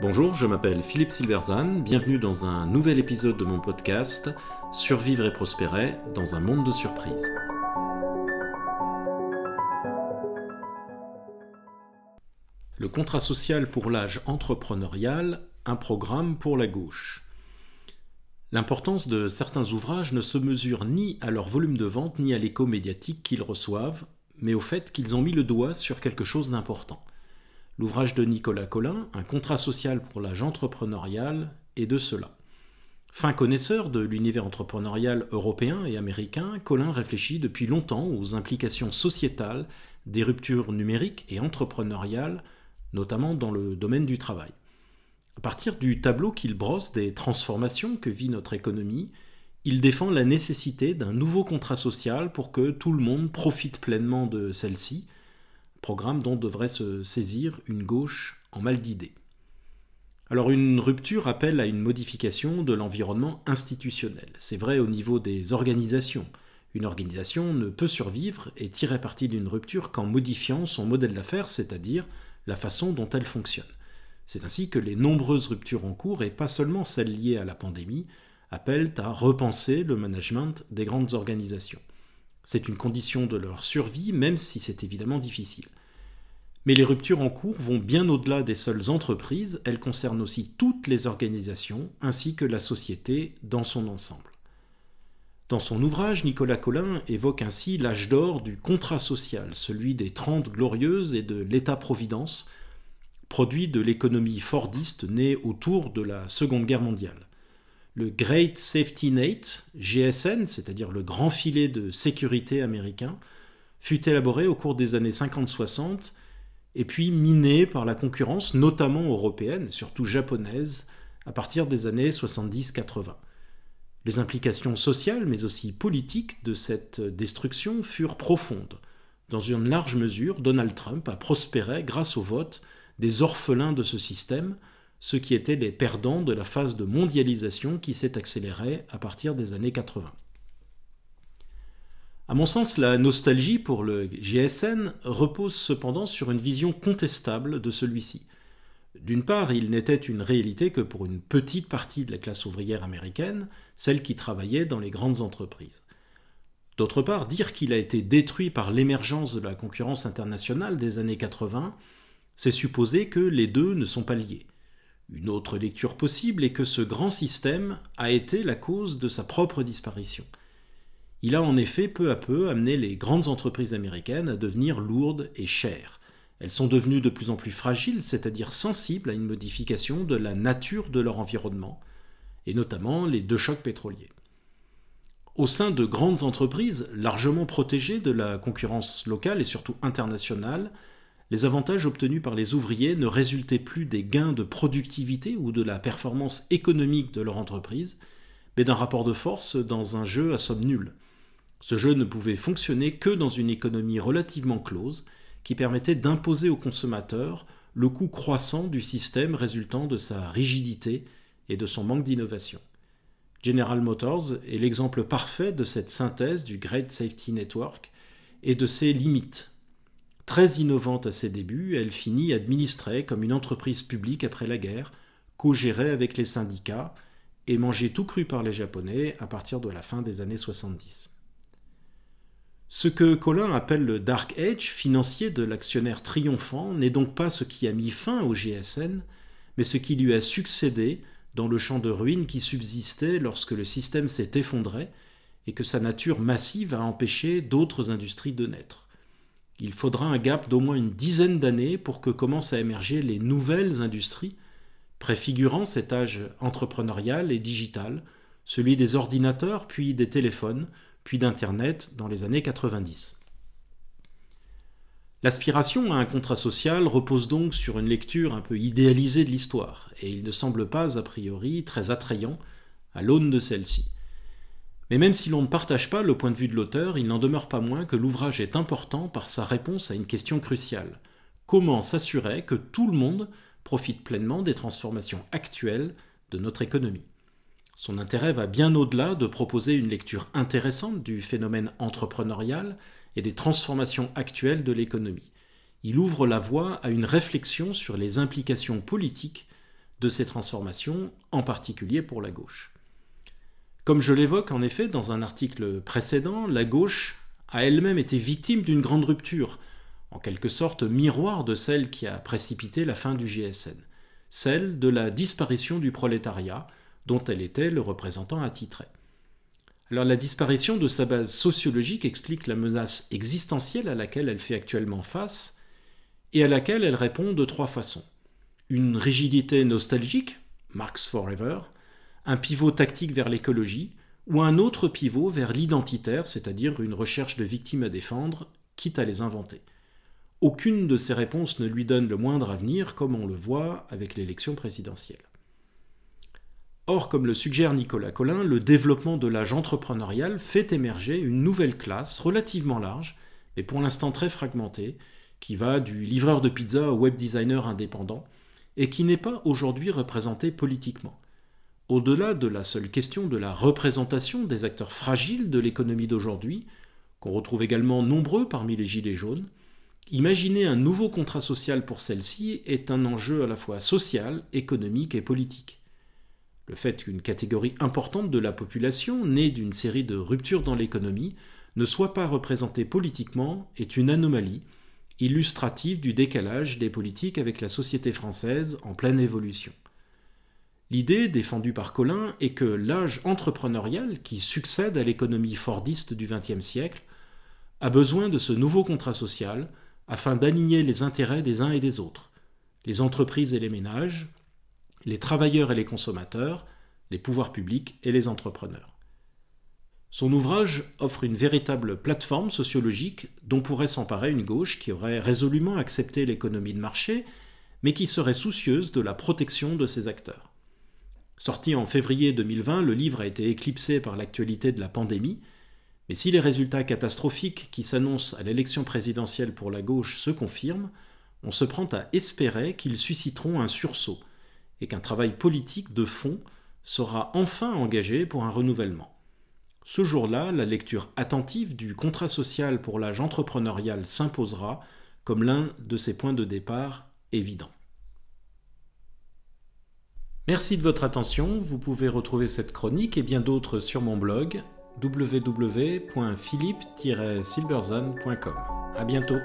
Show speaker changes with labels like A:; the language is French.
A: Bonjour, je m'appelle Philippe Silverzan, bienvenue dans un nouvel épisode de mon podcast Survivre et prospérer dans un monde de surprises. Le contrat social pour l'âge entrepreneurial, un programme pour la gauche. L'importance de certains ouvrages ne se mesure ni à leur volume de vente ni à l'écho médiatique qu'ils reçoivent, mais au fait qu'ils ont mis le doigt sur quelque chose d'important. L'ouvrage de Nicolas Collin, Un contrat social pour l'âge entrepreneurial, est de cela. Fin connaisseur de l'univers entrepreneurial européen et américain, Collin réfléchit depuis longtemps aux implications sociétales des ruptures numériques et entrepreneuriales, notamment dans le domaine du travail. À partir du tableau qu'il brosse des transformations que vit notre économie, il défend la nécessité d'un nouveau contrat social pour que tout le monde profite pleinement de celle-ci, programme dont devrait se saisir une gauche en mal d'idées. Alors une rupture appelle à une modification de l'environnement institutionnel. C'est vrai au niveau des organisations. Une organisation ne peut survivre et tirer parti d'une rupture qu'en modifiant son modèle d'affaires, c'est-à-dire la façon dont elle fonctionne. C'est ainsi que les nombreuses ruptures en cours, et pas seulement celles liées à la pandémie, appellent à repenser le management des grandes organisations. C'est une condition de leur survie, même si c'est évidemment difficile. Mais les ruptures en cours vont bien au-delà des seules entreprises, elles concernent aussi toutes les organisations, ainsi que la société dans son ensemble. Dans son ouvrage, Nicolas Collin évoque ainsi l'âge d'or du contrat social, celui des Trente Glorieuses et de l'État-providence, produit de l'économie fordiste née autour de la Seconde Guerre mondiale. Le Great Safety Net, GSN, c'est-à-dire le grand filet de sécurité américain, fut élaboré au cours des années 50-60 et puis miné par la concurrence, notamment européenne, surtout japonaise, à partir des années 70-80. Les implications sociales, mais aussi politiques de cette destruction furent profondes. Dans une large mesure, Donald Trump a prospéré grâce au vote des orphelins de ce système, ceux qui étaient les perdants de la phase de mondialisation qui s'est accélérée à partir des années 80. À mon sens, la nostalgie pour le GSN repose cependant sur une vision contestable de celui-ci. D'une part, il n'était une réalité que pour une petite partie de la classe ouvrière américaine, celle qui travaillait dans les grandes entreprises. D'autre part, dire qu'il a été détruit par l'émergence de la concurrence internationale des années 80, c'est supposer que les deux ne sont pas liés. Une autre lecture possible est que ce grand système a été la cause de sa propre disparition. Il a en effet peu à peu amené les grandes entreprises américaines à devenir lourdes et chères. Elles sont devenues de plus en plus fragiles, c'est-à-dire sensibles à une modification de la nature de leur environnement, et notamment les deux chocs pétroliers. Au sein de grandes entreprises largement protégées de la concurrence locale et surtout internationale, les avantages obtenus par les ouvriers ne résultaient plus des gains de productivité ou de la performance économique de leur entreprise, mais d'un rapport de force dans un jeu à somme nulle. Ce jeu ne pouvait fonctionner que dans une économie relativement close, qui permettait d'imposer aux consommateurs le coût croissant du système résultant de sa rigidité et de son manque d'innovation. General Motors est l'exemple parfait de cette synthèse du Great Safety Network et de ses limites. Très innovante à ses débuts, elle finit administrée comme une entreprise publique après la guerre, co-gérée avec les syndicats et mangée tout cru par les Japonais à partir de la fin des années 70. Ce que Colin appelle le Dark Age financier de l'actionnaire triomphant n'est donc pas ce qui a mis fin au GSN, mais ce qui lui a succédé dans le champ de ruines qui subsistait lorsque le système s'est effondré et que sa nature massive a empêché d'autres industries de naître. Il faudra un gap d'au moins une dizaine d'années pour que commencent à émerger les nouvelles industries, préfigurant cet âge entrepreneurial et digital, celui des ordinateurs puis des téléphones, puis d'Internet dans les années 90. L'aspiration à un contrat social repose donc sur une lecture un peu idéalisée de l'histoire, et il ne semble pas a priori très attrayant à l'aune de celle-ci. Mais même si l'on ne partage pas le point de vue de l'auteur, il n'en demeure pas moins que l'ouvrage est important par sa réponse à une question cruciale. Comment s'assurer que tout le monde profite pleinement des transformations actuelles de notre économie? Son intérêt va bien au-delà de proposer une lecture intéressante du phénomène entrepreneurial et des transformations actuelles de l'économie. Il ouvre la voie à une réflexion sur les implications politiques de ces transformations, en particulier pour la gauche. Comme je l'évoque en effet dans un article précédent, la gauche a elle-même été victime d'une grande rupture, en quelque sorte miroir de celle qui a précipité la fin du GSN, celle de la disparition du prolétariat, dont elle était le représentant attitré. Alors la disparition de sa base sociologique explique la menace existentielle à laquelle elle fait actuellement face et à laquelle elle répond de trois façons. Une rigidité nostalgique, Marx Forever, un pivot tactique vers l'écologie, ou un autre pivot vers l'identitaire, c'est-à-dire une recherche de victimes à défendre, quitte à les inventer. Aucune de ces réponses ne lui donne le moindre avenir, comme on le voit avec l'élection présidentielle. Or, comme le suggère Nicolas Collin, le développement de l'âge entrepreneurial fait émerger une nouvelle classe relativement large, mais pour l'instant très fragmentée, qui va du livreur de pizza au web designer indépendant, et qui n'est pas aujourd'hui représentée politiquement. Au-delà de la seule question de la représentation des acteurs fragiles de l'économie d'aujourd'hui, qu'on retrouve également nombreux parmi les Gilets jaunes, imaginer un nouveau contrat social pour celle-ci est un enjeu à la fois social, économique et politique. Le fait qu'une catégorie importante de la population, née d'une série de ruptures dans l'économie, ne soit pas représentée politiquement est une anomalie, illustrative du décalage des politiques avec la société française en pleine évolution. L'idée défendue par Colin est que l'âge entrepreneurial, qui succède à l'économie fordiste du XXe siècle, a besoin de ce nouveau contrat social afin d'aligner les intérêts des uns et des autres, les entreprises et les ménages, les travailleurs et les consommateurs, les pouvoirs publics et les entrepreneurs. Son ouvrage offre une véritable plateforme sociologique dont pourrait s'emparer une gauche qui aurait résolument accepté l'économie de marché, mais qui serait soucieuse de la protection de ses acteurs. Sorti en février 2020, le livre a été éclipsé par l'actualité de la pandémie, mais si les résultats catastrophiques qui s'annoncent à l'élection présidentielle pour la gauche se confirment, on se prend à espérer qu'ils susciteront un sursaut, et qu'un travail politique de fond sera enfin engagé pour un renouvellement. Ce jour-là, la lecture attentive du contrat social pour l'âge entrepreneurial s'imposera comme l'un de ses points de départ évidents. Merci de votre attention, vous pouvez retrouver cette chronique et bien d'autres sur mon blog www.philippe-silberzan.com. À bientôt.